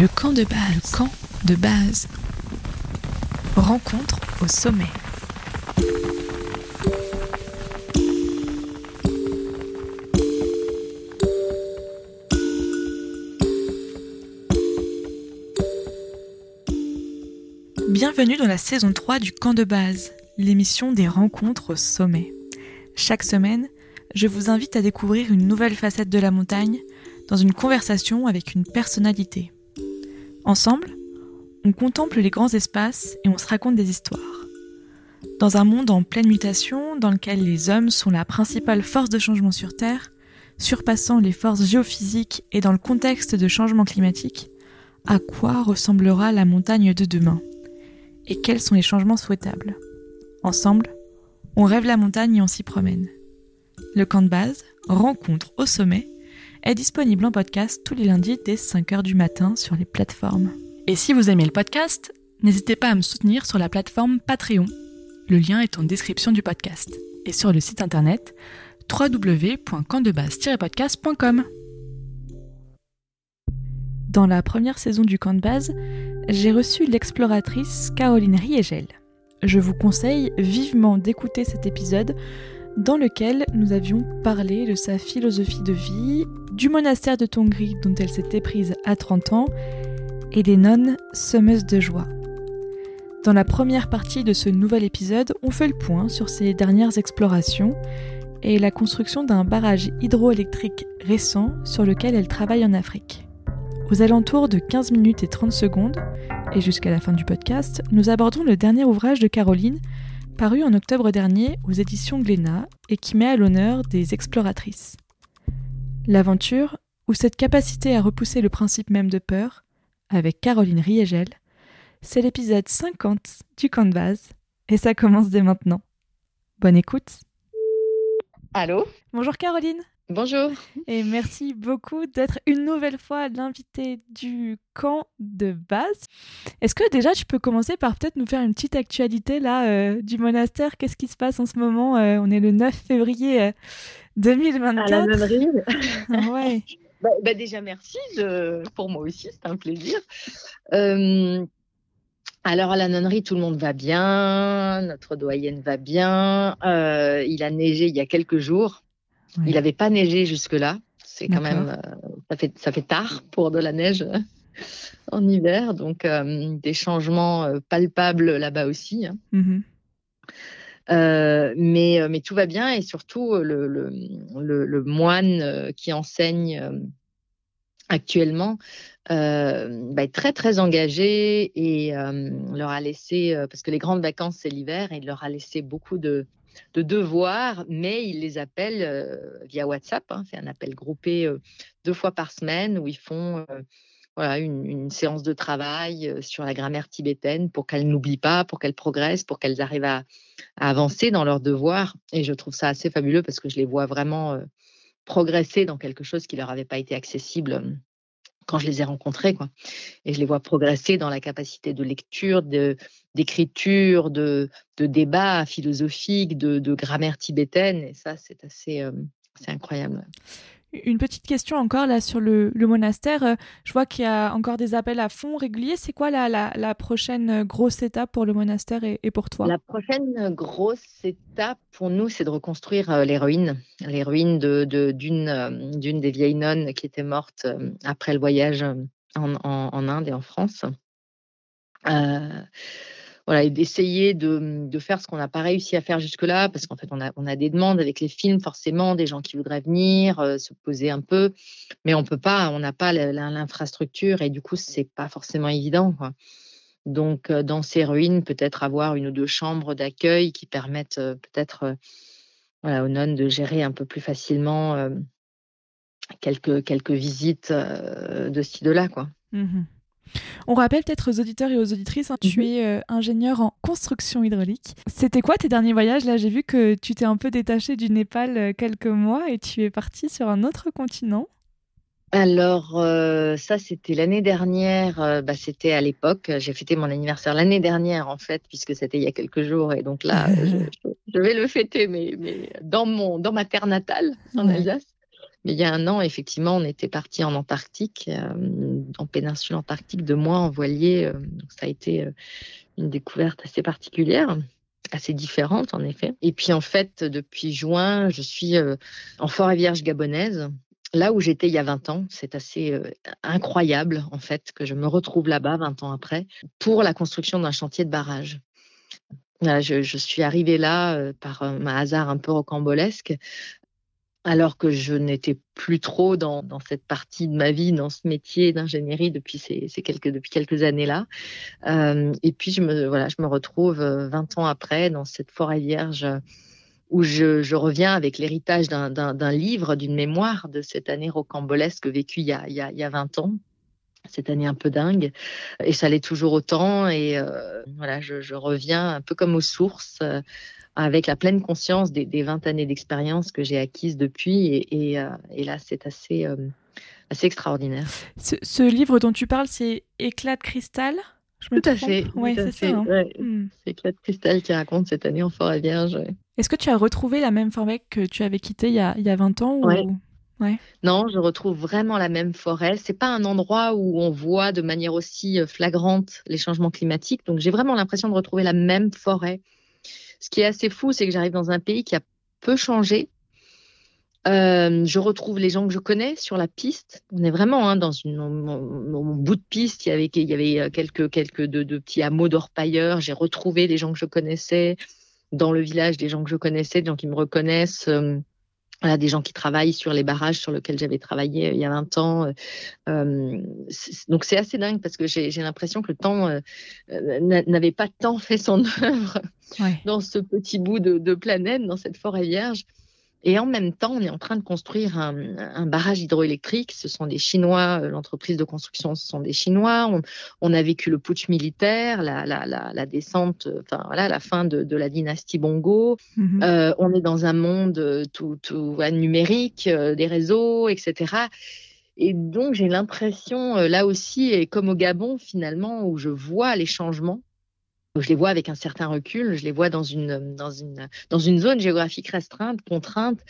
Le camp de base. Camp de base. Rencontre au sommet. Bienvenue dans la saison 3 du camp de base, l'émission des rencontres au sommet. Chaque semaine, je vous invite à découvrir une nouvelle facette de la montagne dans une conversation avec une personnalité. Ensemble, on contemple les grands espaces et on se raconte des histoires. Dans un monde en pleine mutation, dans lequel les hommes sont la principale force de changement sur Terre, surpassant les forces géophysiques et dans le contexte de changement climatique, à quoi ressemblera la montagne de demain? Et quels sont les changements souhaitables? Ensemble, on rêve la montagne et on s'y promène. Le camp de base, rencontre au sommet, est disponible en podcast tous les lundis dès 5h du matin sur les plateformes. Et si vous aimez le podcast, n'hésitez pas à me soutenir sur la plateforme Patreon. Le lien est en description du podcast et sur le site internet www.campdebase-podcast.com. Dans la première saison du camp de base, j'ai reçu l'exploratrice Caroline Riegel. Je vous conseille vivement d'écouter cet épisode dans lequel nous avions parlé de sa philosophie de vie, du monastère de Tongri dont elle s'était prise à 30 ans, et des nonnes semeuses de joie. Dans la première partie de ce nouvel épisode, on fait le point sur ses dernières explorations et la construction d'un barrage hydroélectrique récent sur lequel elle travaille en Afrique. Aux alentours de 15 minutes et 30 secondes, et jusqu'à la fin du podcast, nous abordons le dernier ouvrage de Caroline, paru en octobre dernier aux éditions Glénat et qui met à l'honneur des exploratrices. L'aventure, ou cette capacité à repousser le principe même de peur, avec Caroline Riegel, c'est l'épisode 50 du Canvas, et ça commence dès maintenant. Bonne écoute. Allô? Bonjour Caroline Bonjour. Et merci beaucoup d'être une nouvelle fois l'invité du camp de base. Est-ce que déjà tu peux commencer par peut-être nous faire une petite actualité là euh, du monastère? Qu'est-ce qui se passe en ce moment euh, On est le 9 février 2024. À la ouais. bah, bah, déjà merci de... pour moi aussi, c'est un plaisir. Euh... Alors à la nonnerie, tout le monde va bien, notre doyenne va bien. Euh, il a neigé il y a quelques jours. Il n'avait pas neigé jusque-là. C'est quand même, euh, ça, fait, ça fait tard pour de la neige en hiver. Donc, euh, des changements euh, palpables là-bas aussi. Hein. Mmh mais, mais tout va bien et surtout, le, le, le, moine qui enseigne actuellement bah, est très, très engagé et leur a laissé, parce que les grandes vacances, c'est l'hiver, et il leur a laissé beaucoup de de devoirs, mais ils les appellent euh, via WhatsApp. Hein. c'est un appel groupé euh, deux fois par semaine où ils font euh, une, séance de travail sur la grammaire tibétaine pour qu'elles n'oublient pas, pour qu'elles progressent, pour qu'elles arrivent à, avancer dans leurs devoirs. Et je trouve ça assez fabuleux parce que je les vois vraiment progresser dans quelque chose qui leur avait pas été accessible quand je les ai rencontrés. Et je les vois progresser dans la capacité de lecture, de, d'écriture, de, de débat philosophique, de, de, grammaire tibétaine. Et ça, c'est assez, euh, c'est incroyable. Une petite question encore là sur le, monastère. Euh, je vois qu'il y a encore des appels à fonds réguliers. C'est quoi la, prochaine grosse étape pour le monastère et, pour toi? La prochaine grosse étape pour nous, c'est de reconstruire euh, les ruines. Les ruines d'une de, d'une euh, d'une des vieilles nonnes qui était morte après le voyage en, Inde et en France. Euh, voilà, et d'essayer de, faire ce qu'on n'a pas réussi à faire jusque-là, parce qu'en fait, on a, on a des demandes avec les films, forcément, des gens qui voudraient venir, euh, se poser un peu, mais on peut pas, on n'a pas l'infrastructure, et du coup, c'est pas forcément évident. Donc, euh, dans ces ruines, peut-être avoir une ou deux chambres d'accueil qui permettent euh, peut-être voilà, aux nonnes de gérer un peu plus facilement quelques, quelques visites de ci, de là, quoi. Mmh on rappelle peut-être aux auditeurs et aux auditrices, hein, tu mhm. es euh, ingénieur en construction hydraulique. C'était quoi tes derniers voyages? Là, j'ai vu que tu t'es un peu détaché du Népal euh, quelques mois et tu es parti sur un autre continent. Alors, euh, ça, c'était l'année dernière. bah, c'était à l'époque. J'ai fêté mon anniversaire l'année dernière, en fait, puisque c'était il y a quelques jours. Et donc là, je, vais le fêter, mais, mais dans, mon, dans ma terre natale, en Alsace. Il y a un an, effectivement, on était parti en Antarctique, en péninsule antarctique, deux mois en voilier. donc ça a été une découverte assez particulière assez différente en effet. Et puis en fait, depuis juin, je suis en forêt vierge gabonaise, là où j'étais il y a 20 ans. C'est assez incroyable en fait que je me retrouve là-bas 20 ans après pour la construction d'un chantier de barrage. je, suis arrivée là par un hasard un peu rocambolesque alors que je n'étais plus trop dans, cette partie de ma vie, dans ce métier d'ingénierie depuis ces, quelques, depuis quelques années-là. Euh, et puis, je me, voilà, je me retrouve 20 euh, ans après dans cette forêt vierge où je, reviens avec l'héritage d'un livre, d'une mémoire de cette année rocambolesque vécue il y, a, il, y a, 20 ans. Cette année un peu dingue. Et ça l'est toujours autant. Et euh, voilà je, je, reviens un peu comme aux sources avec la pleine conscience des, 20 années d'expérience que j'ai acquises depuis. Et, euh, là, c'est assez, euh, assez extraordinaire. Ce, livre dont tu parles, c'est Éclat de cristal? Je me Tout à fait. Oui, c'est ça. Hein. Hmm. C'est Éclat de cristal qui raconte cette année en forêt vierge. Est-ce que tu as retrouvé la même forêt que tu avais quittée il y a, il y a 20 ans ou... Ouais. Non, je retrouve vraiment la même forêt. C'est pas un endroit où on voit de manière aussi euh, flagrante les changements climatiques. Donc j'ai vraiment l'impression de retrouver la même forêt ce qui est assez fou, c'est que j'arrive dans un pays qui a peu changé. Euh, je retrouve les gens que je connais sur la piste. On est vraiment hein, dans une, bout de piste. Il y avait, euh, quelques, petits hameaux d'orpailleurs. J'ai retrouvé des gens que je connaissais dans le village, des gens que je connaissais, des gens qui me reconnaissent. Voilà, des gens qui travaillent sur les barrages sur lesquels j'avais travaillé euh, il y a 20 ans. Euh, euh donc c'est assez dingue parce que j'ai l'impression que le temps euh, n'avait pas tant fait son œuvre dans ce petit bout de, de, planète, dans cette forêt vierge. Et en même temps, on est en train de construire un, barrage hydroélectrique. Ce sont des Chinois, euh, l'entreprise de construction, ce sont des Chinois. On, a vécu le putsch militaire, la, descente, enfin voilà, la fin de, la dynastie Bongo. Mhm. Euh, on est dans un monde euh, tout, numérique, des réseaux, etc. Et donc j'ai l'impression, là aussi, et comme au Gabon finalement, où je vois les changements je les vois avec un certain recul, je les vois dans une, dans une, dans une zone géographique restreinte, contrainte.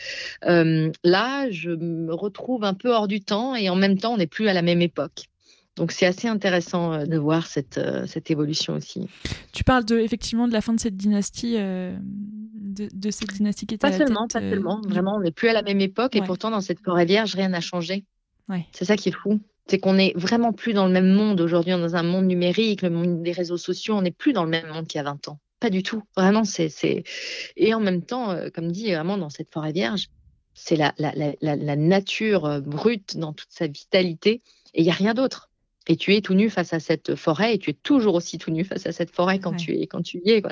Euh, là, je me retrouve un peu hors du temps et en même temps, on n'est plus à la même époque. Donc c'est assez intéressant euh, de voir cette, euh, cette évolution aussi. Tu parles de, effectivement de la fin de cette dynastie, de, cette dynastie qui était pas seulement, pas seulement. Vraiment, on n'est plus à la même époque et pourtant dans cette forêt vierge, rien n'a changé. Ouais. C'est ça qui est fou c'est qu'on n'est vraiment plus dans le même monde aujourd'hui, dans un monde numérique, le monde des réseaux sociaux, on n'est plus dans le même monde qu'il y a 20 ans. Pas du tout. Vraiment, c'est. Et en même temps, euh, comme dit, vraiment, dans cette forêt vierge, c'est la, la, nature euh, brute dans toute sa vitalité et il n'y a rien d'autre. Et tu es tout nu face à cette forêt et tu es toujours aussi tout nu face à cette forêt quand, tu, es, quand tu y es. Quoi.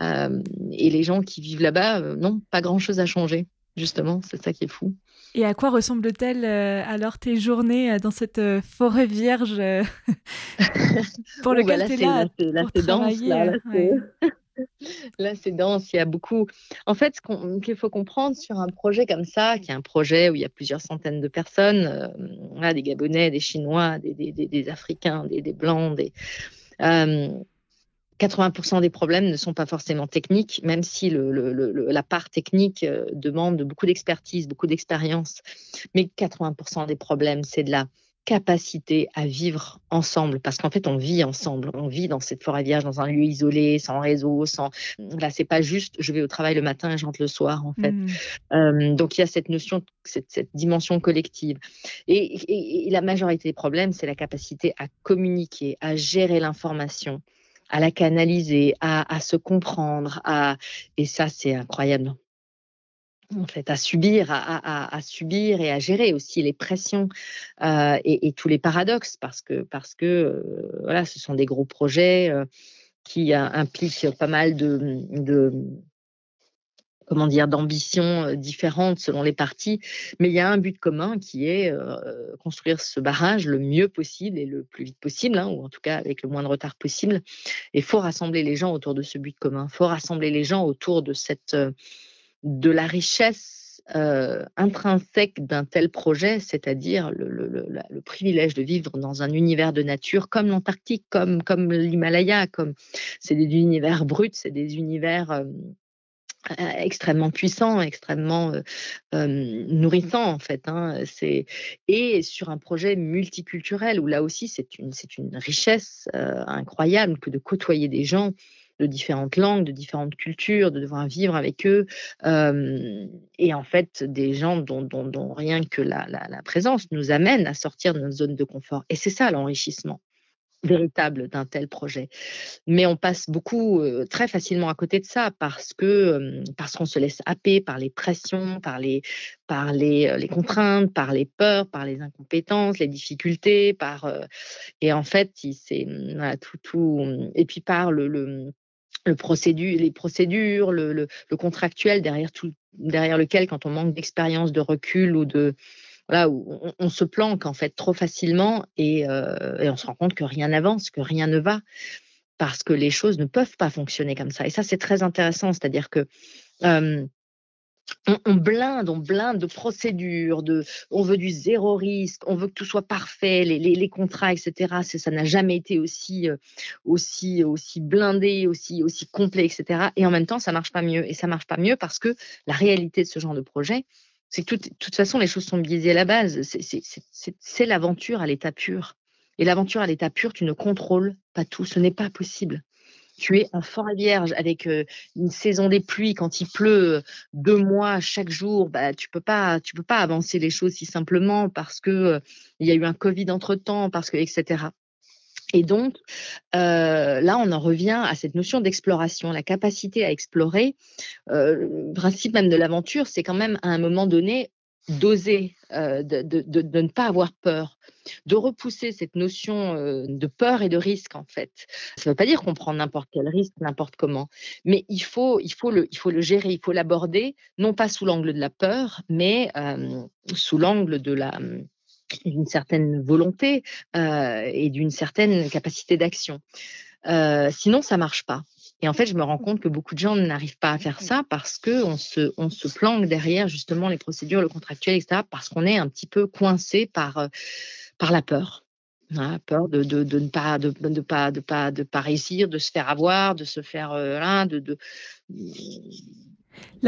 Euh, et les gens qui vivent là-bas, non, pas grand-chose à changer, justement. C'est ça qui est fou. Et à quoi ressemblent-elles euh, alors tes journées euh, dans cette euh, forêt vierge pour bah lequel tu es là, là pour travailler Là, c'est dense, il y a beaucoup. En fait, ce qu'il faut comprendre sur un projet comme ça, qui est un projet où il y a plusieurs centaines de personnes, des Gabonais, des Chinois, des, des, des, Africains, des, Blancs, des, 80% des problèmes ne sont pas forcément techniques, même si la part technique euh, demande beaucoup d'expertise, beaucoup d'expérience. Mais 80% des problèmes, c'est de la capacité à vivre ensemble, parce qu'en fait, on vit ensemble. On vit dans cette forêt vierge, dans un lieu isolé, sans réseau, sans. Là, c'est pas juste. Je vais au travail le matin et je rentre le soir, en fait. Mmh. Euh, donc, il y a cette notion, cette, dimension collective. et la majorité des problèmes, c'est la capacité à communiquer, à gérer l'information, à la canaliser, à, se comprendre, à... et ça c'est incroyable. En fait, à subir, à, subir et à gérer aussi les pressions euh, et, tous les paradoxes, parce que parce que euh, voilà, ce sont des gros projets euh, qui impliquent pas mal de comment dire, d'ambitions euh, différentes selon les partis, mais il y a un but commun qui est euh, construire ce barrage le mieux possible et le plus vite possible, hein, ou en tout cas avec le moins de retard possible. Et faut rassembler les gens autour de ce but commun. Faut rassembler les gens autour de cette, euh, de la richesse intrinsèque d'un tel projet, c'est-à-dire le, le, le, privilège de vivre dans un univers de nature comme l'Antarctique, comme, comme l'Himalaya, comme c'est des univers bruts, c'est des univers extrêmement puissant, extrêmement nourrissant en fait. Hein, et sur un projet multiculturel où là aussi c'est une, une richesse incroyable que de côtoyer des gens de différentes langues, de différentes cultures, de devoir vivre avec eux, et en fait des gens dont, rien que la, la, présence nous amène à sortir de notre zone de confort. Et c'est ça l'enrichissement véritable d'un tel projet. Mais on passe beaucoup, très facilement à côté de ça parce que parce qu'on se laisse happer par les pressions, par les par les, les, contraintes, par les peurs, par les incompétences, les difficultés, par et en fait, c'est voilà, tout tout et puis par le, le le les procédures, le, le, le, contractuel derrière tout, derrière lequel, quand on manque d'expérience, de recul ou de, voilà, où on, se planque en fait trop facilement euh, et, on se rend compte que rien n'avance, que rien ne va, parce que les choses ne peuvent pas fonctionner comme ça. Et ça, c'est très intéressant, c'est-à-dire que on, blinde, on blinde de procédures, de, on veut du zéro risque, on veut que tout soit parfait, les, contrats, etc. Ça n'a jamais été aussi, euh, aussi, aussi blindé, aussi, aussi complet, etc. Et en même temps, ça marche pas mieux. Et ça marche pas mieux parce que la réalité de ce genre de projet, c'est que de toute façon, les choses sont biaisées à la base. C'est l'aventure à l'état pur. Et l'aventure à l'état pur, tu ne contrôles pas tout. Ce n'est pas possible. Tu es en forêt vierge avec euh, une saison des pluies quand il pleut euh, deux mois chaque jour. Bah, tu peux peux pas avancer les choses si simplement parce que euh, il y a eu un Covid entre temps, parce que etc. Et donc, euh, là, on en revient à cette notion d'exploration, la capacité à explorer. Euh, le principe même de l'aventure, c'est quand même à un moment donné d'oser, euh, de, de, ne pas avoir peur, de repousser cette notion de peur et de risque en fait. Ça ne veut pas dire qu'on prend n'importe quel risque, n'importe comment, mais il faut, il faut, le, il faut le gérer, il faut l'aborder, non pas sous l'angle de la peur, mais sous l'angle de la d'une certaine volonté euh, et d'une certaine capacité d'action. Euh, sinon, ça marche pas. Et en fait, je me rends compte que beaucoup de gens n'arrivent pas à faire ça parce qu'on se, on se planque derrière justement les procédures, le contractuel, etc., parce qu'on est un petit peu coincé par, euh, par la peur. Hein, peur de, de, de, ne pas de, de, pas de pas de pas réussir, de se faire avoir, de se faire euh, de, de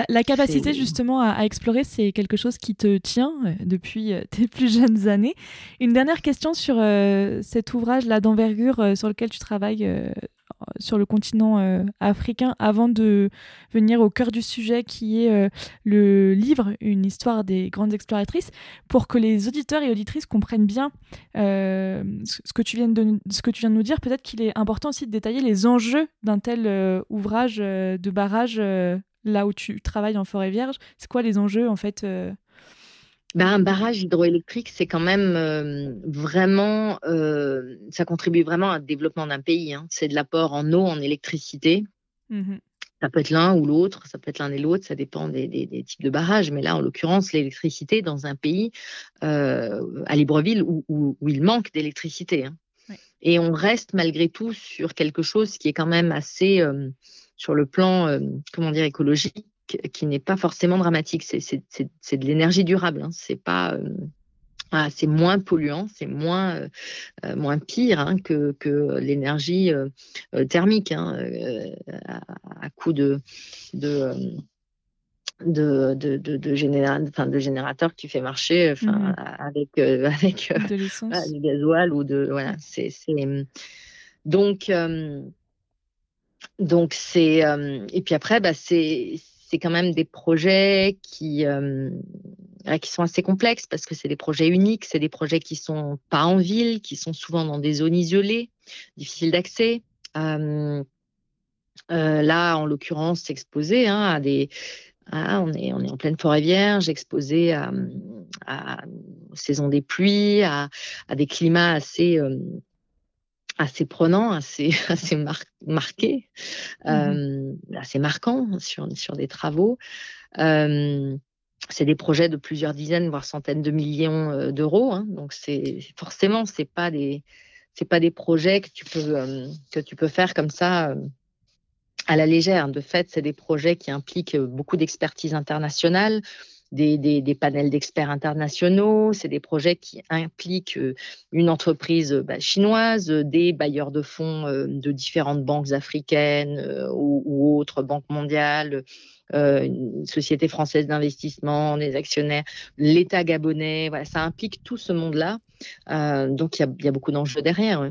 la, capacité justement à, explorer, c'est quelque chose qui te tient euh, depuis euh, tes plus jeunes années. Une dernière question sur euh, cet ouvrage-là d'envergure sur lequel tu travailles sur le continent africain avant de venir au cœur du sujet qui est le livre Une histoire des grandes exploratrices pour que les auditeurs et auditrices comprennent bien ce, que tu viens de, ce que tu viens de nous dire. Peut-être qu'il est important aussi de détailler les enjeux d'un tel ouvrage de barrage là où tu travailles en forêt vierge C'est quoi les enjeux en fait euh? ben, un barrage hydroélectrique, c'est quand même euh, vraiment, euh, ça contribue vraiment au développement d'un pays. Hein. C'est de l'apport en eau, en électricité. Mmh ça peut être l'un ou l'autre, ça peut être l'un et l'autre, ça dépend des, types de barrages. Mais là, en l'occurrence, l'électricité dans un pays, à Libreville, où, il manque d'électricité. Hein. Et on reste malgré tout sur quelque chose qui est quand même assez sur le plan, euh, comment dire, écologique, qui n'est pas forcément dramatique. C'est de l'énergie durable. Hein. C'est pas euh, c'est moins polluant, c'est moins, euh, moins pire hein, que, que l'énergie thermique hein, à, coup de, de, de, de, de, de, générateur que tu fais marcher mmh. avec, avec du gasoil ou de. Voilà, c'est. Donc, donc c'est euh, et puis après bah c'est c'est quand même des projets qui euh, qui sont assez complexes parce que c'est des projets uniques, c'est des projets qui sont pas en ville, qui sont souvent dans des zones isolées, difficiles d'accès. Euh, là, en l'occurrence, exposé hein, à des on, est, on est en pleine forêt vierge, exposé à, à, saison des pluies, à des climats assez, assez prenant, assez, assez marqué, mmh euh, assez marquant sur, sur des travaux. Euh, c'est des projets de plusieurs dizaines, voire centaines de millions euh, d'euros. Hein, donc c'est forcément c'est pas des c'est pas des projets que tu peux que tu peux faire comme ça à la légère. De fait, c'est des projets qui impliquent beaucoup d'expertise internationale, des, panels d'experts internationaux, c'est des projets qui impliquent euh, une entreprise bah, chinoise, des bailleurs de fonds euh, de différentes banques africaines euh, ou, autres banques mondiales, une société française d'investissement, des actionnaires, l'État gabonais. Voilà, ça implique tout ce monde-là. donc, il y, a, beaucoup d'enjeux derrière.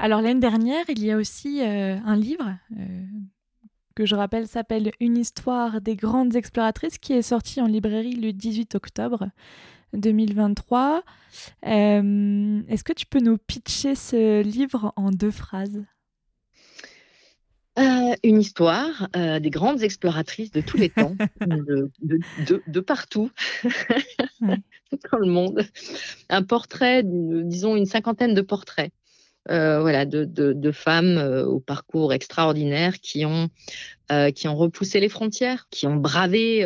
Alors l'année dernière, il y a aussi euh, un livre euh, que je rappelle s'appelle Une histoire des grandes exploratrices qui est sorti en librairie le 18 octobre 2023. Euh, est-ce que tu peux nous pitcher ce livre en deux phrases? Une histoire des grandes exploratrices de tous les temps, de, partout, dans le monde. Un portrait, disons une cinquantaine de portraits euh, voilà, de, femmes euh, au parcours extraordinaire qui ont, euh, qui ont repoussé les frontières, qui ont bravé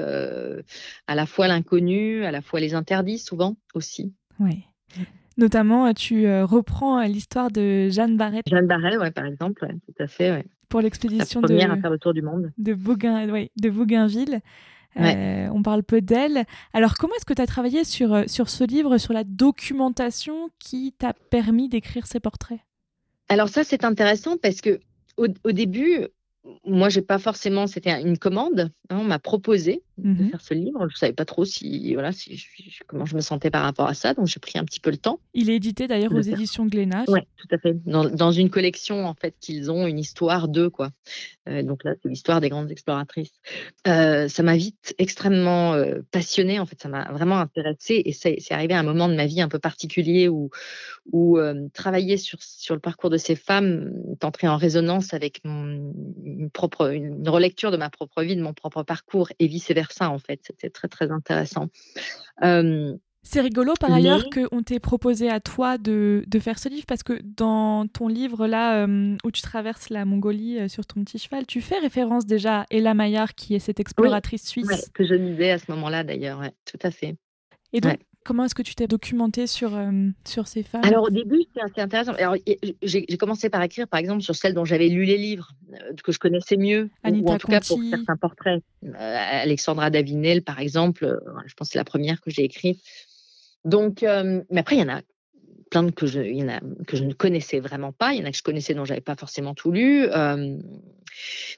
à la fois l'inconnu, à la fois les interdits, souvent aussi. Oui. Notamment, tu reprends l'histoire de Jeanne Barret. Jeanne Barret, ouais, par exemple, tout à fait. Pour l'expédition de, à faire le tour du monde. De, Bougain, de Bougainville. on parle peu d'elle. Alors, comment est-ce que tu as travaillé sur, sur ce livre, sur la documentation qui t'a permis d'écrire ces portraits? Alors ça, c'est intéressant parce que au, début, moi, j'ai pas forcément, c'était une commande. Hein, on m'a proposé de mmh faire ce livre. Je savais pas trop si, voilà, si comment je me sentais par rapport à ça, donc j'ai pris un petit peu le temps. Il est édité d'ailleurs aux éditions Glénat. Oui, tout à fait. Dans, une collection en fait qu'ils ont une histoire d'eux quoi. Euh, donc là, c'est l'histoire des grandes exploratrices. Euh, ça m'a vite extrêmement euh, passionnée. En fait, ça m'a vraiment intéressée et c'est arrivé à un moment de ma vie un peu particulier où où travailler sur sur le parcours de ces femmes est entré en résonance avec mon, une propre une relecture de ma propre vie, de mon propre parcours et vice ça, en fait. C'était très, très intéressant. c'est rigolo par ailleurs qu'on t'ait proposé à toi de, de, faire ce livre parce que dans ton livre là où tu traverses la Mongolie euh, sur ton petit cheval, tu fais référence déjà à Ella Maillard qui est cette exploratrice suisse. que je lisais à ce moment-là d'ailleurs, tout à fait. Et donc Comment est-ce que tu t'es documenté sur, euh, sur ces femmes? Alors au début, c'était intéressant. j'ai, commencé par écrire, par exemple, sur celles dont j'avais lu les livres, euh, que je connaissais mieux, ou, en tout cas pour certains portraits. Euh, Alexandra Davinel, par exemple, je pense que c'est la première que j'ai écrite. Donc, mais après, il y en a plein que je, il y en a que je ne connaissais vraiment pas. Il y en a que je connaissais dont j'avais pas forcément tout lu.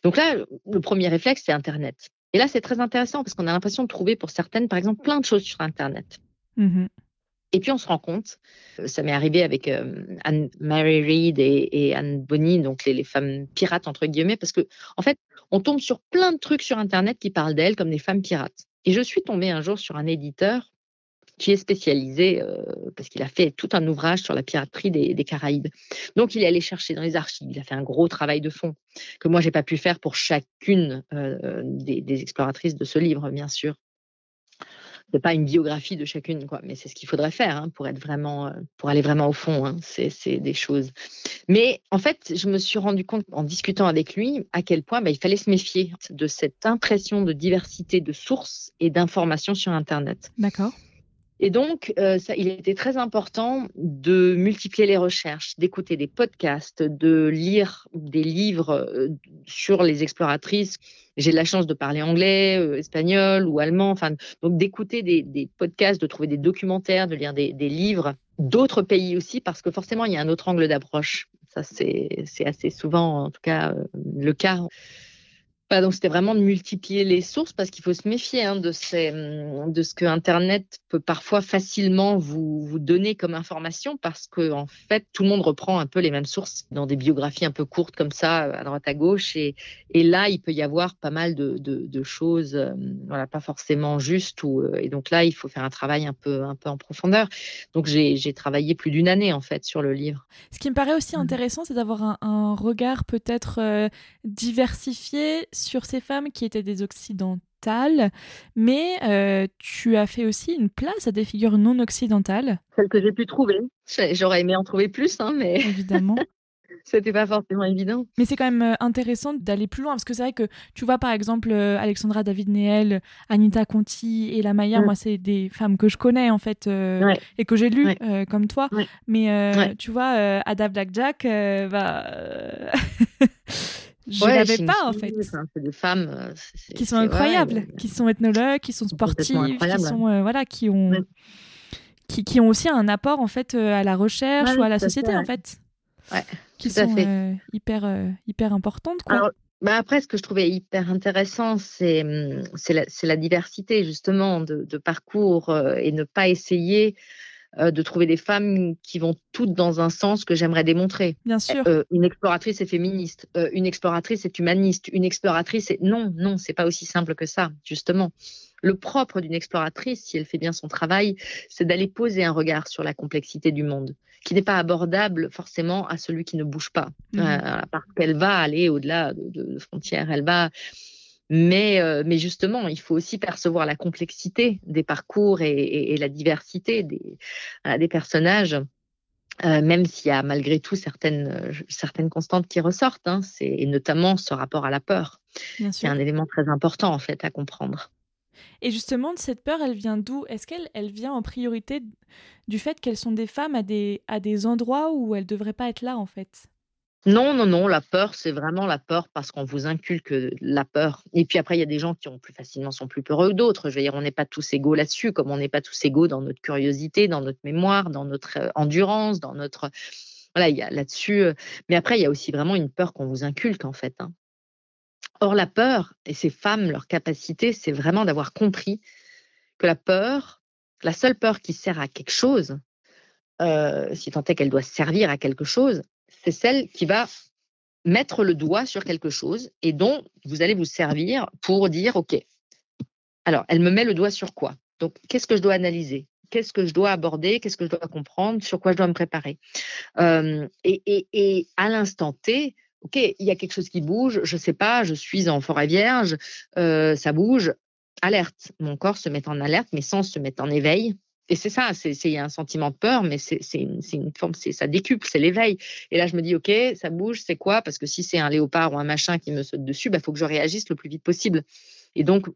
donc là, le premier réflexe, c'est Internet. Et là, c'est très intéressant parce qu'on a l'impression de trouver pour certaines, par exemple, plein de choses sur Internet. Mmh et puis on se rend compte, euh, ça m'est arrivé avec euh, Anne Mary Reid et, Anne Bonny, donc les, femmes pirates entre guillemets, parce que en fait, on tombe sur plein de trucs sur Internet qui parlent d'elles comme des femmes pirates. Et je suis tombée un jour sur un éditeur qui est spécialisé, euh, parce qu'il a fait tout un ouvrage sur la piraterie des, Caraïbes. Donc, il est allé chercher dans les archives, il a fait un gros travail de fond que moi, j'ai pas pu faire pour chacune des, des, exploratrices de ce livre, bien sûr c'est pas une biographie de chacune, quoi, mais c'est ce qu'il faudrait faire hein, pour être vraiment, euh, pour aller vraiment au fond. Hein, c'est des choses. Mais en fait, je me suis rendu compte en discutant avec lui à quel point bah, il fallait se méfier de cette impression de diversité de sources et d'informations sur Internet. D'accord. Et donc, euh, il était très important de multiplier les recherches, d'écouter des podcasts, de lire des livres euh, sur les exploratrices. J'ai de la chance de parler anglais, euh, espagnol ou allemand, donc d'écouter des, podcasts, de trouver des documentaires, de lire des, des livres d'autres pays aussi, parce que forcément, il y a un autre angle d'approche. Ça, c'est assez souvent, en tout cas, le cas donc c'était vraiment de multiplier les sources parce qu'il faut se méfier hein, de, ces, de ce que Internet peut parfois facilement vous, vous donner comme information parce que en fait tout le monde reprend un peu les mêmes sources dans des biographies un peu courtes comme ça à droite à gauche et, et là il peut y avoir pas mal de, de, choses euh, voilà pas forcément justes ou, euh, et donc là il faut faire un travail un peu un peu en profondeur donc j'ai travaillé plus d'une année en fait sur le livre. Ce qui me paraît aussi mmh. intéressant c'est d'avoir un, un, regard peut-être euh, diversifié sur ces femmes qui étaient des occidentales, mais euh, tu as fait aussi une place à des figures non occidentales. Celles que j'ai pu trouver. J'aurais aimé en trouver plus, hein, mais. Évidemment. C'était pas forcément évident. Mais c'est quand même euh, intéressant d'aller plus loin parce que c'est vrai que tu vois par exemple euh, Alexandra David Neel, Anita Conti et La Maya, mm. moi c'est des femmes que je connais en fait et que j'ai lues comme toi. Mais tu vois Ada Blackjack, bah Je ouais, l'avais pas en fait. C'est des femmes euh, qui sont incroyables, qui sont ethnologues, qui sont sportives, qui sont euh, voilà, qui ont qui, qui, ont aussi un apport en fait à la recherche ou à la société en fait. Ouais, qui tout à sont hyper hyper importantes quoi. bah après, ce que je trouvais hyper intéressant, c'est hum, la, la, diversité justement de, de parcours et ne pas essayer euh, de trouver des femmes qui vont toutes dans un sens que j'aimerais démontrer. Bien sûr. Euh, une exploratrice est féministe, euh, une exploratrice est humaniste, une exploratrice est non, non, c'est pas aussi simple que ça, justement. Le propre d'une exploratrice, si elle fait bien son travail, c'est d'aller poser un regard sur la complexité du monde, qui n'est pas abordable forcément à celui qui ne bouge pas, mmh. parce qu'elle va aller au-delà de, de, frontières, elle va mais, euh, mais justement, il faut aussi percevoir la complexité des parcours et, la diversité des, des personnages. Euh, même s'il y a malgré tout certaines, euh, certaines constantes qui ressortent, hein, et notamment ce rapport à la peur, C'est un élément très important en fait à comprendre. Et justement, cette peur, elle vient d'où? Est-ce qu'elle elle vient en priorité du fait qu'elles sont des femmes à des, à des endroits où elles ne devraient pas être là en fait? Non, non, non, la peur, c'est vraiment la peur parce qu'on vous inculque la peur. Et puis après, il y a des gens qui ont plus facilement sont plus peureux que d'autres. Je veux dire, on n'est pas tous égaux là-dessus, comme on n'est pas tous égaux dans notre curiosité, dans notre mémoire, dans notre euh, endurance, dans notre voilà, il y a là-dessus. Euh, mais après, il y a aussi vraiment une peur qu'on vous inculque en fait. Hein. Or, la peur et ces femmes, leur capacité, c'est vraiment d'avoir compris que la peur, la seule peur qui sert à quelque chose, euh, si tant est qu'elle doit servir à quelque chose, c'est celle qui va mettre le doigt sur quelque chose et dont vous allez vous servir pour dire, OK, alors elle me met le doigt sur quoi? Donc, qu'est-ce que je dois analyser? Qu'est-ce que je dois aborder? Qu'est-ce que je dois comprendre? Sur quoi je dois me préparer? Euh, et, à l'instant T, OK, il y a quelque chose qui bouge, je ne sais pas, je suis en forêt vierge, euh, ça bouge, alerte. Mon corps se met en alerte, mes sens se mettent en éveil et c'est ça, c'est un sentiment de peur, mais c'est une, une, forme, ça décuple, c'est l'éveil. Et là, je me dis, OK, ça bouge, c'est quoi? Parce que si c'est un léopard ou un machin qui me saute dessus, il bah, faut que je réagisse le plus vite possible. Et donc,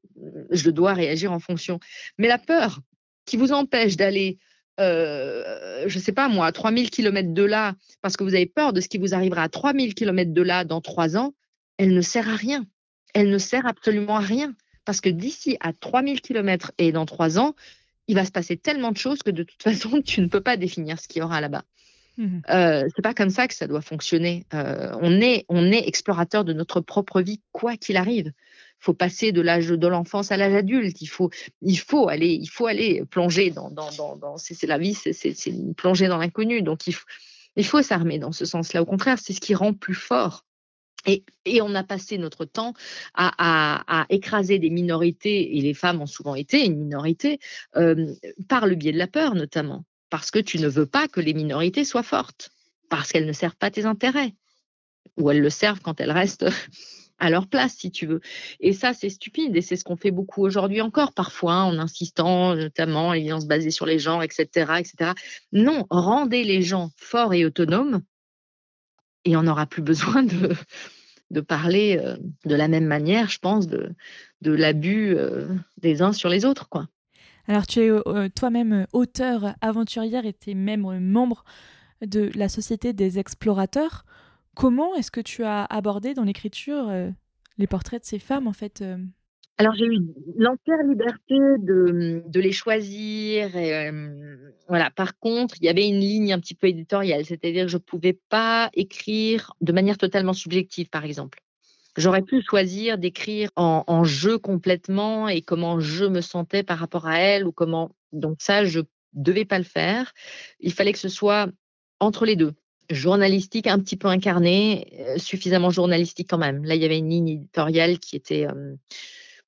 je dois réagir en fonction. Mais la peur qui vous empêche d'aller, euh, je ne sais pas moi, à 3000 km de là, parce que vous avez peur de ce qui vous arrivera à 3000 km de là dans trois ans, elle ne sert à rien. Elle ne sert absolument à rien. Parce que d'ici à 3000 km et dans trois ans, il va se passer tellement de choses que de toute façon, tu ne peux pas définir ce qu'il y aura là-bas. Mmh. Euh, c'est pas comme ça que ça doit fonctionner. Euh, on est, on est explorateur de notre propre vie, quoi qu'il arrive. Il faut passer de l'âge de l'enfance à l'âge adulte. Il faut, il faut aller, il faut aller plonger dans, dans, dans, c'est la vie, c'est plonger dans l'inconnu. Donc il faut, il faut s'armer dans ce sens-là. Au contraire, c'est ce qui rend plus fort. Et, on a passé notre temps à, écraser des minorités, et les femmes ont souvent été une minorité, euh, par le biais de la peur notamment, parce que tu ne veux pas que les minorités soient fortes, parce qu'elles ne servent pas tes intérêts, ou elles le servent quand elles restent à leur place, si tu veux. Et ça, c'est stupide, et c'est ce qu'on fait beaucoup aujourd'hui encore, parfois, hein, en insistant notamment l'évidence basée sur les genres, etc., etc. Non, rendez les gens forts et autonomes, et on n'aura plus besoin de, de parler euh, de la même manière, je pense, de, de l'abus euh, des uns sur les autres. Quoi. Alors, tu es euh, toi-même auteur, aventurière et tu es même membre de la Société des explorateurs. Comment est-ce que tu as abordé dans l'écriture les portraits de ces femmes, en fait alors j'ai eu l'entière liberté de, de, les choisir. Et, voilà. Par contre, il y avait une ligne un petit peu éditoriale, c'est-à-dire que je ne pouvais pas écrire de manière totalement subjective, par exemple. J'aurais pu choisir d'écrire en, jeu complètement et comment je me sentais par rapport à elle ou comment. Donc ça, je devais pas le faire. Il fallait que ce soit entre les deux journalistique un petit peu incarné, suffisamment journalistique quand même. Là, il y avait une ligne éditoriale qui était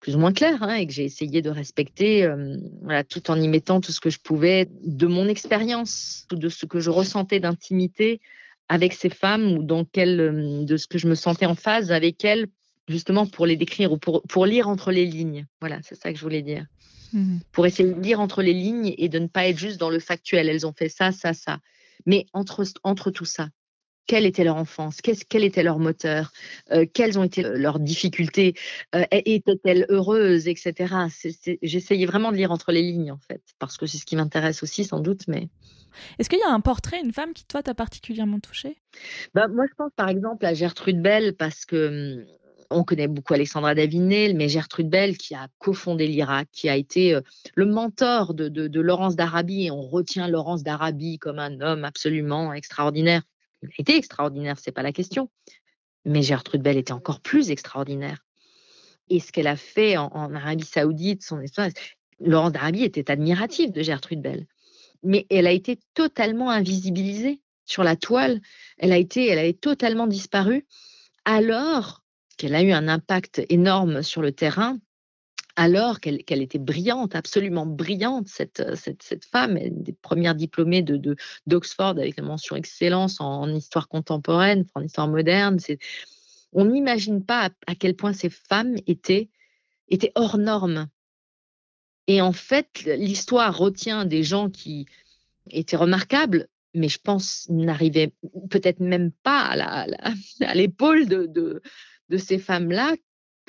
plus ou moins clair hein, et que j'ai essayé de respecter euh, voilà, tout en y mettant tout ce que je pouvais de mon expérience, de ce que je ressentais d'intimité avec ces femmes ou dans quel, euh, de ce que je me sentais en phase avec elles, justement pour les décrire ou pour, pour lire entre les lignes. Voilà, c'est ça que je voulais dire. Mmh pour essayer de lire entre les lignes et de ne pas être juste dans le factuel. Elles ont fait ça, ça, ça. Mais entre, entre tout ça, quelle était leur enfance, qu'est-ce, quel était leur moteur, euh, quelles ont été leurs difficultés, euh, étaient-elles heureuses, etc. j'essayais vraiment de lire entre les lignes, en fait, parce que c'est ce qui m'intéresse aussi, sans doute. Mais est-ce qu'il y a un portrait, une femme qui toi t'a particulièrement touchée? Bah, moi, je pense par exemple à Gertrude Bell parce que hum, on connaît beaucoup Alexandra Davinel, mais Gertrude Bell, qui a cofondé l'Irak, qui a été euh, le mentor de, de, Laurence d'Arabie. On retient Laurence d'Arabie comme un homme absolument extraordinaire. Il a été extraordinaire, c'est pas la question. Mais Gertrude Bell était encore plus extraordinaire. Et ce qu'elle a fait en, Arabie Saoudite, son histoire, Laurence d'Arabie était admirative de Gertrude Bell. Mais elle a été totalement invisibilisée sur la toile. Elle a été, totalement disparu. Alors qu'elle a eu un impact énorme sur le terrain, alors qu'elle était brillante, absolument brillante, cette, cette, femme, des premières diplômées d'Oxford avec la mention excellence en, histoire contemporaine, en histoire moderne. On n'imagine pas à, quel point ces femmes étaient, étaient hors normes. Et en fait, l'histoire retient des gens qui étaient remarquables, mais je pense n'arrivaient peut-être même pas à l'épaule de, de ces femmes-là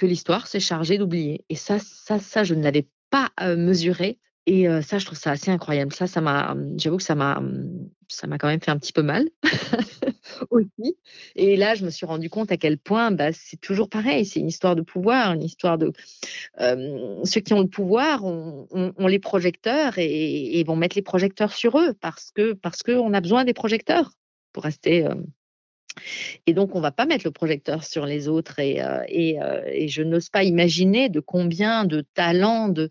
que l'histoire s'est chargée d'oublier. Et ça, ça, ça, je ne l'avais pas mesuré. Et ça, je trouve ça assez incroyable. Ça, ça m'a, j'avoue que ça m'a, ça m'a quand même fait un petit peu mal aussi. Et là, je me suis rendu compte à quel point, bah, c'est toujours pareil. C'est une histoire de pouvoir, une histoire de ceux qui ont le pouvoir, ont, les projecteurs et, vont mettre les projecteurs sur eux parce que parce que on a besoin des projecteurs pour rester et donc, on ne va pas mettre le projecteur sur les autres. Et, euh, euh, et, je n'ose pas imaginer de combien de talents, de,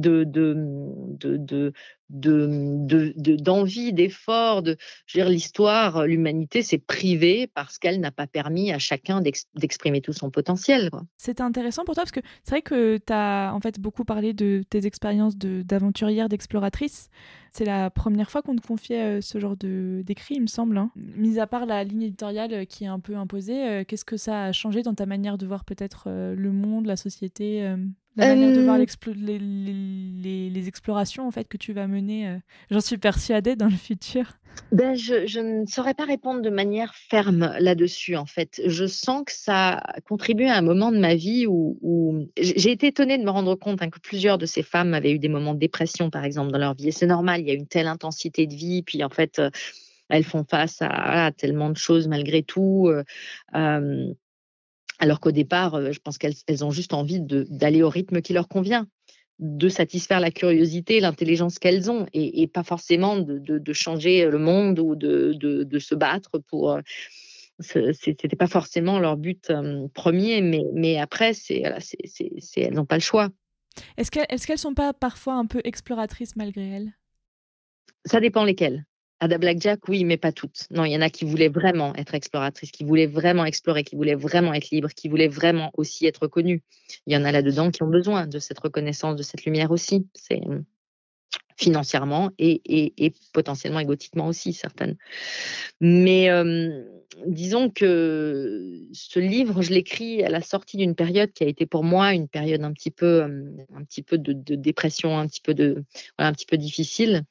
de, de, de, d'envie, d'effort. De, je veux dire, l'histoire, l'humanité s'est privée parce qu'elle n'a pas permis à chacun d'exprimer tout son potentiel. C'était intéressant pour toi parce que c'est vrai que tu as en fait beaucoup parlé de tes expériences d'aventurière, d'exploratrice. C'est la première fois qu'on te confiait euh, ce genre d'écrit, il me semble. Hein. Mis à part la ligne éditoriale euh, qui est un peu imposée, euh, qu'est-ce que ça a changé dans ta manière de voir peut-être le monde, la société la manière de voir les, les, les, explorations en fait que tu vas mener, j'en suis persuadée dans le futur. Ben, je, je, ne saurais pas répondre de manière ferme là-dessus en fait. Je sens que ça a contribué à un moment de ma vie où, où j'ai été étonnée de me rendre compte hein, que plusieurs de ces femmes avaient eu des moments de dépression par exemple dans leur vie. Et c'est normal, il y a une telle intensité de vie, puis en fait elles font face à, tellement de choses malgré tout. Euh, alors qu'au départ, euh, je pense qu'elles ont juste envie d'aller au rythme qui leur convient, de satisfaire la curiosité, l'intelligence qu'elles ont, et, pas forcément de, changer le monde ou de, se battre pour. Euh, c'était pas forcément leur but euh, premier, mais, après, c'est, elles n'ont pas le choix. Est-ce qu'elles ne sont pas parfois un peu exploratrices malgré elles? Ça dépend lesquelles. Ada Blackjack, oui, mais pas toutes. Non, il y en a qui voulaient vraiment être exploratrices, qui voulaient vraiment explorer, qui voulaient vraiment être libres, qui voulaient vraiment aussi être reconnues. Il y en a là-dedans qui ont besoin de cette reconnaissance, de cette lumière aussi. C'est hum, financièrement et, potentiellement égotiquement aussi, certaines. Mais hum, disons que ce livre, je l'écris à la sortie d'une période qui a été pour moi une période un petit peu, hum, un petit peu de, dépression, un petit peu de, un petit peu difficile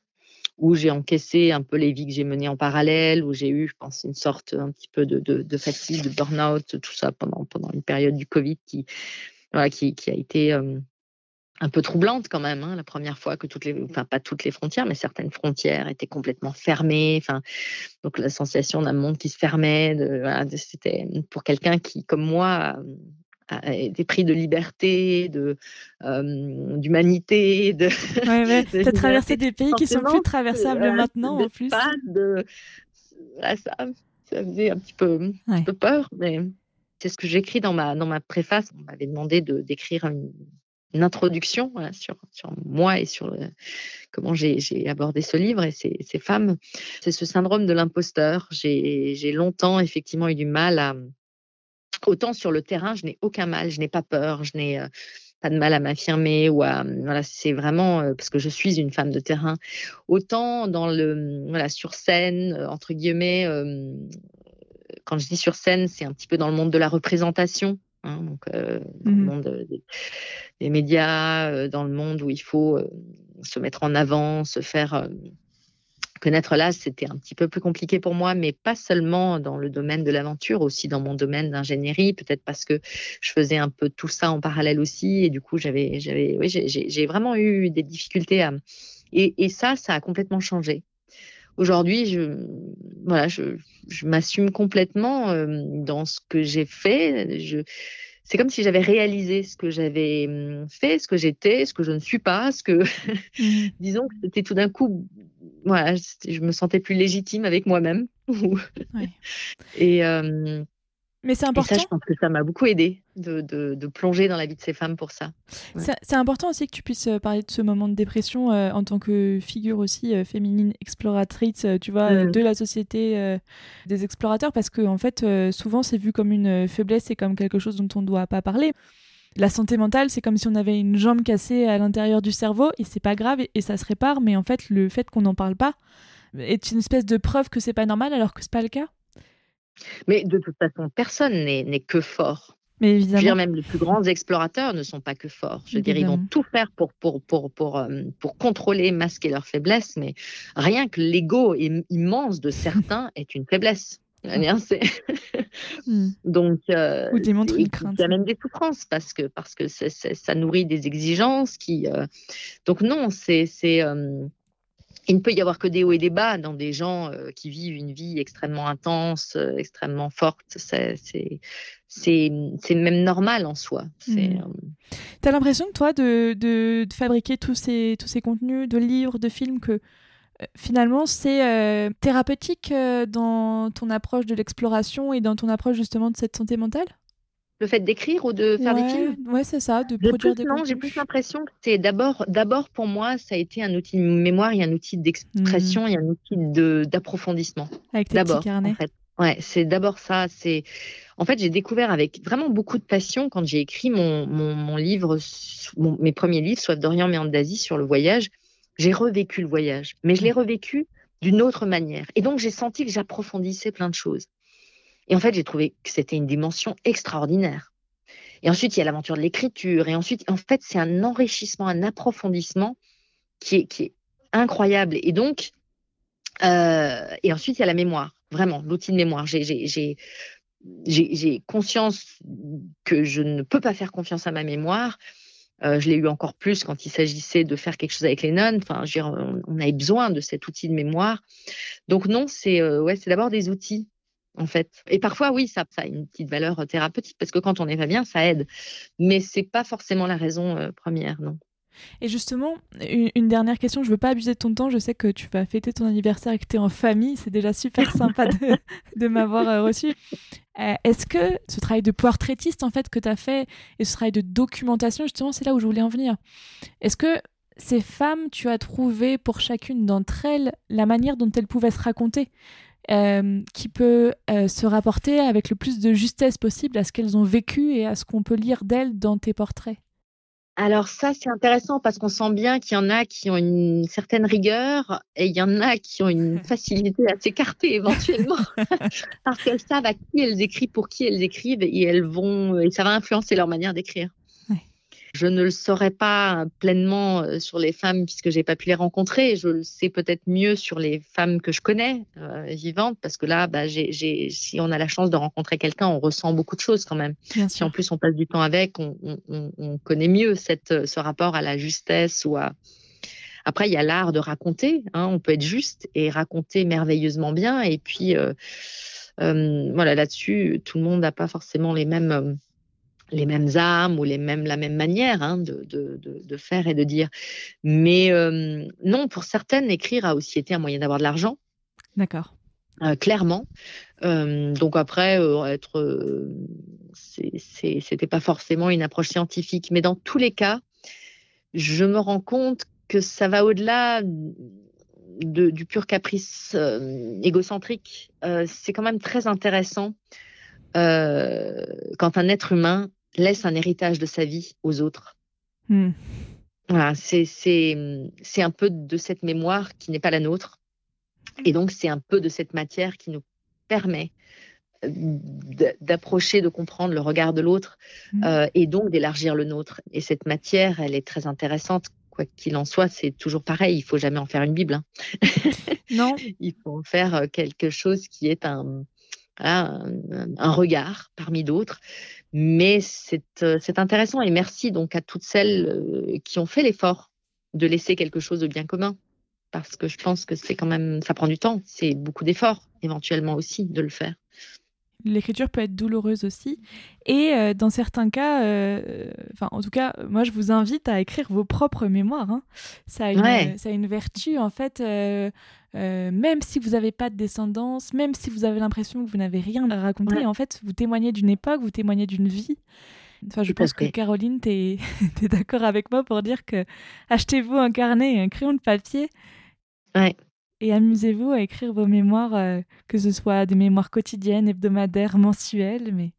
où j'ai encaissé un peu les vies que j'ai menées en parallèle, où j'ai eu, je pense, une sorte un petit peu de, de, fatigue, de burn-out, tout ça pendant, pendant une période du Covid qui, voilà, qui, qui a été euh, un peu troublante quand même. Hein, la première fois que toutes les, enfin pas toutes les frontières, mais certaines frontières étaient complètement fermées. Enfin, donc la sensation d'un monde qui se fermait. De, voilà, c'était pour quelqu'un qui, comme moi, des prix de liberté, de d'humanité, de. Ouais, ouais. Tu as traversé des pays qui sont plus traversables maintenant en plus. De, ça, ça faisait un petit peu, un peu peur, mais c'est ce que j'écris dans ma dans ma préface. On m'avait demandé de d'écrire une, introduction sur, sur moi et sur comment j'ai abordé ce livre et ces, ces femmes. C'est ce syndrome de l'imposteur. J'ai longtemps effectivement eu du mal à, Autant sur le terrain, je n'ai aucun mal, je n'ai pas peur, je n'ai euh, pas de mal à m'affirmer ou à voilà, c'est vraiment euh, parce que je suis une femme de terrain. Autant dans le voilà sur scène euh, entre guillemets, quand je dis sur scène, c'est un petit peu dans le monde de la représentation. Hein, donc, dans le mmh monde des, médias, dans le monde où il faut se mettre en avant, se faire connaître l'âge, c'était un petit peu plus compliqué pour moi, mais pas seulement dans le domaine de l'aventure, aussi dans mon domaine d'ingénierie, peut-être parce que je faisais un peu tout ça en parallèle aussi, et du coup, j'avais, j'avais, oui, j'ai vraiment eu des difficultés à, et, et, ça, ça a complètement changé. Aujourd'hui, je, voilà, je, je m'assume complètement euh, dans ce que j'ai fait. Je, c'est comme si j'avais réalisé ce que j'avais hum, fait, ce que j'étais, ce que je ne suis pas, ce que, mmh. disons que c'était tout d'un coup, voilà, je me sentais plus légitime avec moi-même. Et, euh, mais c'est important. ça, je pense que ça m'a beaucoup aidé de, de, plonger dans la vie de ces femmes pour ça. C'est important aussi que tu puisses euh, parler de ce moment de dépression euh, en tant que figure aussi euh, féminine exploratrice, tu vois, mm. de la société des explorateurs, parce que en fait, souvent c'est vu comme une faiblesse et comme quelque chose dont on ne doit pas parler. La santé mentale, c'est comme si on avait une jambe cassée à l'intérieur du cerveau et c'est pas grave et, et, ça se répare, mais en fait, le fait qu'on n'en parle pas est une espèce de preuve que c'est pas normal alors que c'est pas le cas. Mais de toute façon, personne n'est que fort. Mais évidemment. Je veux dire, même les plus grands explorateurs ne sont pas que forts. Je veux dire, ils vont tout faire pour, pour, pour, pour, euh, pour contrôler, masquer leurs faiblesses, mais rien que l'ego immense de certains est une faiblesse. Hmm. Donc, euh, Ou démontre une crainte. Il y a même des souffrances parce que, parce que ça nourrit des exigences qui. Euh, donc, non, c'est. Euh, il ne peut y avoir que des hauts et des bas dans des gens qui vivent une vie extrêmement intense, extrêmement forte. C'est même normal en soi. Euh, tu as l'impression, toi, de, de, fabriquer tous ces, tous ces contenus de livres, de films, que finalement c'est thérapeutique dans ton approche de l'exploration et dans ton approche justement de cette santé mentale? Le fait d'écrire ou de faire des films? Ouais, c'est ça, de produire des Non, j'ai plus l'impression que c'est d'abord, d'abord pour moi, ça a été un outil de mémoire, il y a un outil d'expression, il y a un outil de, d'approfondissement. Avec tes petits carnets. En fait. Ouais, c'est d'abord ça. C'est en fait, j'ai découvert avec vraiment beaucoup de passion quand j'ai écrit mon, mon, mon livre, mes premiers livres, soit d'Orient mais d'Asie sur le voyage. J'ai revécu le voyage, mais je l'ai revécu d'une autre manière. Et donc, j'ai senti que j'approfondissais plein de choses. Et en fait, j'ai trouvé que c'était une dimension extraordinaire. Et ensuite, il y a l'aventure de l'écriture. Et ensuite, en fait, c'est un enrichissement, un approfondissement qui est, qui est incroyable. Et donc, euh, et ensuite, il y a la mémoire, vraiment, l'outil de mémoire. J'ai conscience que je ne peux pas faire confiance à ma mémoire. Euh, je l'ai eu encore plus quand il s'agissait de faire quelque chose avec les nonnes. Enfin, je veux on, avait besoin de cet outil de mémoire. Donc non, c'est euh, ouais, c'est d'abord des outils en fait. Et parfois, oui, ça, a une petite valeur thérapeutique parce que quand on n'est pas bien, ça aide. Mais c'est pas forcément la raison euh, première, non. Et justement, une, dernière question, je veux pas abuser de ton temps, je sais que tu vas fêter ton anniversaire et que tu es en famille, c'est déjà super sympa de, m'avoir euh, reçu. Euh, est-ce que ce travail de portraitiste en fait que tu as fait et ce travail de documentation, justement, c'est là où je voulais en venir. Est-ce que ces femmes, tu as trouvé pour chacune d'entre elles la manière dont elles pouvaient se raconter euh, qui peut euh, se rapporter avec le plus de justesse possible à ce qu'elles ont vécu et à ce qu'on peut lire d'elles dans tes portraits? Alors ça, c'est intéressant parce qu'on sent bien qu'il y en a qui ont une certaine rigueur et il y en a qui ont une facilité à s'écarter éventuellement parce qu'elles savent à qui elles écrivent, pour qui elles écrivent et elles vont et ça va influencer leur manière d'écrire. Je ne le saurais pas pleinement euh, sur les femmes puisque j'ai pas pu les rencontrer. Je le sais peut-être mieux sur les femmes que je connais euh, vivantes parce que là, bah, si on a la chance de rencontrer quelqu'un, on ressent beaucoup de choses quand même. si en plus on passe du temps avec, on, connaît mieux cette, ce rapport à la justesse ou à. Après, il y a l'art de raconter. Hein. on peut être juste et raconter merveilleusement bien. Et puis, euh, voilà, là-dessus, tout le monde n'a pas forcément les mêmes les mêmes âmes ou les mêmes, la même manière hein, de, de, de, faire et de dire. Mais euh, non, pour certaines, écrire a aussi été un moyen d'avoir de l'argent. D'accord. Euh, clairement. Euh, donc après, être, c'était pas forcément une approche scientifique, mais dans tous les cas, je me rends compte que ça va au-delà de, du pur caprice égocentrique. c'est quand même très intéressant quand un être humain laisse un héritage de sa vie aux autres. Hmm. Voilà, c'est un peu de cette mémoire qui n'est pas la nôtre. Et donc, c'est un peu de cette matière qui nous permet euh, d'approcher, de comprendre le regard de l'autre hmm. euh, et donc d'élargir le nôtre. Et cette matière, elle est très intéressante quoi qu'il en soit, c'est toujours pareil. Il faut jamais en faire une Bible. Hein. Non. il faut en faire quelque chose qui est un, un, un regard parmi d'autres. Mais c'est intéressant et merci donc à toutes celles qui ont fait l'effort de laisser quelque chose de bien commun parce que je pense que c'est quand même, ça prend du temps, c'est beaucoup d'efforts éventuellement aussi de le faire. L'écriture peut être douloureuse aussi. Et euh, dans certains cas, euh, enfin, en tout cas, moi, je vous invite à écrire vos propres mémoires. Hein. Ça, a une, ça, a une, vertu, en fait, euh, même si vous n'avez pas de descendance, même si vous avez l'impression que vous n'avez rien à raconter, en fait, vous témoignez d'une époque, vous témoignez d'une vie. Enfin, je pense que Caroline, tu es, es d'accord avec moi pour dire que achetez-vous un carnet et un crayon de papier et amusez-vous à écrire vos mémoires, euh, que ce soit des mémoires quotidiennes, hebdomadaires, mensuelles, mais,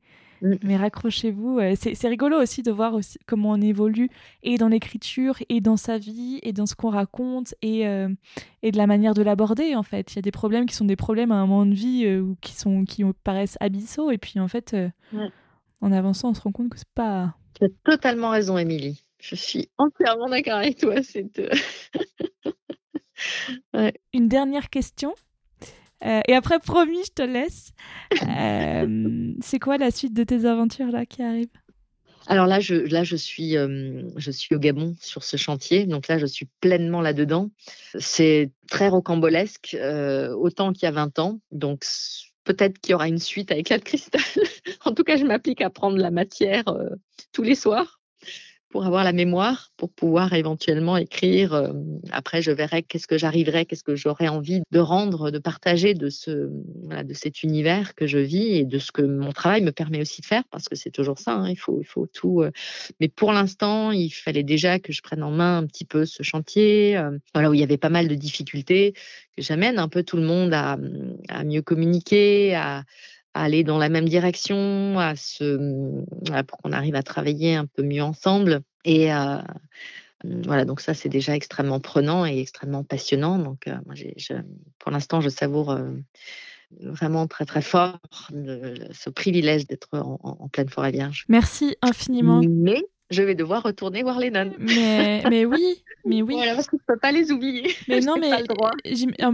mm. mais raccrochez-vous. Euh, c'est rigolo aussi de voir aussi comment on évolue et dans l'écriture, et dans sa vie, et dans ce qu'on raconte, et, euh, et de la manière de l'aborder, en fait. Il y a des problèmes qui sont des problèmes à un moment de vie ou qui, sont, qui paraissent abyssaux, et puis en fait, en avançant, on se rend compte que c'est pas... Tu as totalement raison, Émilie. Je suis entièrement d'accord avec toi. C'est Une dernière question. Euh, et après, promis, je te laisse. Euh, c'est quoi la suite de tes aventures là qui arrivent alors là, je, là je, suis, euh, je suis au Gabon sur ce chantier. Donc là, je suis pleinement là-dedans. C'est très rocambolesque, autant qu'il y a 20 ans. Donc peut-être qu'il y aura une suite avec la cristal. en tout cas, je m'applique à prendre la matière tous les soirs pour avoir la mémoire, pour pouvoir éventuellement écrire. Euh, après, je verrai qu'est-ce que j'arriverai, qu'est-ce que j'aurais envie de rendre, de partager de ce, voilà, de cet univers que je vis et de ce que mon travail me permet aussi de faire, parce que c'est toujours ça. Hein, il faut, il faut tout. Euh. Mais pour l'instant, il fallait déjà que je prenne en main un petit peu ce chantier, euh, voilà où il y avait pas mal de difficultés, que j'amène un peu tout le monde à, à mieux communiquer, à aller dans la même direction, à se, pour qu'on arrive à travailler un peu mieux ensemble. Et euh, voilà, donc ça, c'est déjà extrêmement prenant et extrêmement passionnant. Donc, euh, moi, je, pour l'instant, je savoure euh, vraiment très, très fort ce privilège d'être en, pleine forêt vierge. Merci infiniment. Mais je vais devoir retourner voir les nonnes. Mais, mais oui, mais oui. Voilà, parce que je peux pas les oublier. Mais non, mais,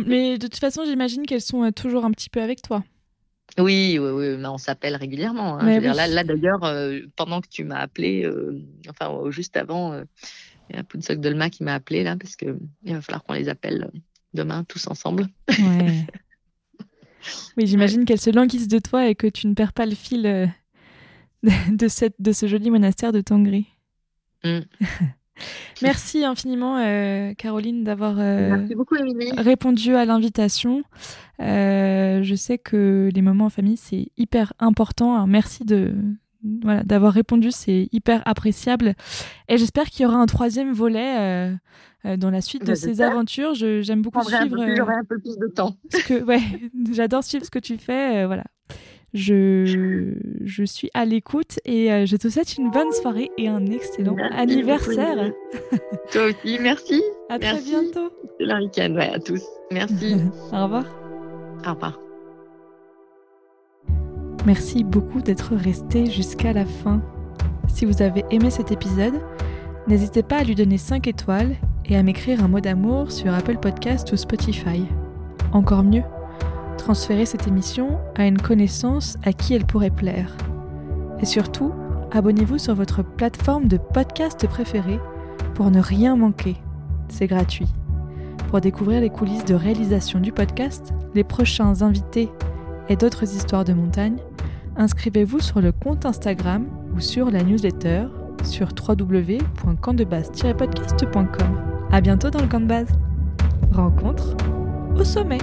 mais de toute façon, j'imagine qu'elles sont toujours un petit peu avec toi. Oui, oui, oui, mais on s'appelle régulièrement. Hein. là, là d'ailleurs, euh, pendant que tu m'as appelé, euh, enfin juste avant, euh, il y a Pounsock Dolma qui m'a appelé là parce que il va falloir qu'on les appelle demain tous ensemble. Ouais. oui, j'imagine qu'elle se languissent de toi et que tu ne perds pas le fil de, cette, de ce joli monastère de Tangri. Mmh. Merci infiniment, euh, Caroline, d'avoir euh, répondu à l'invitation. Euh, je sais que les moments en famille, c'est hyper important. merci de, voilà, d'avoir répondu, c'est hyper appréciable. Et j'espère qu'il y aura un troisième volet dans la suite de ces aventures. j'aime beaucoup suivre. J'aurai un peu plus de temps. que, ouais, j'adore suivre ce que tu fais. voilà. Je, je suis à l'écoute et euh, je te souhaite une bonne soirée et un excellent anniversaire. Toi aussi, merci. À très bientôt. Excellent week-end ouais, à tous. Merci. Au revoir. Au revoir. Merci beaucoup d'être resté jusqu'à la fin. Si vous avez aimé cet épisode, n'hésitez pas à lui donner 5 étoiles et à m'écrire un mot d'amour sur Apple Podcast ou Spotify. Encore mieux, transférer cette émission à une connaissance à qui elle pourrait plaire. Et surtout, abonnez-vous sur votre plateforme de podcast préférée pour ne rien manquer. C'est gratuit. Pour découvrir les coulisses de réalisation du podcast, les prochains invités et d'autres histoires de montagne, inscrivez-vous sur le compte Instagram ou sur la newsletter sur www.campdebase-podcast.com. À bientôt dans le camp de base. Rencontre au sommet.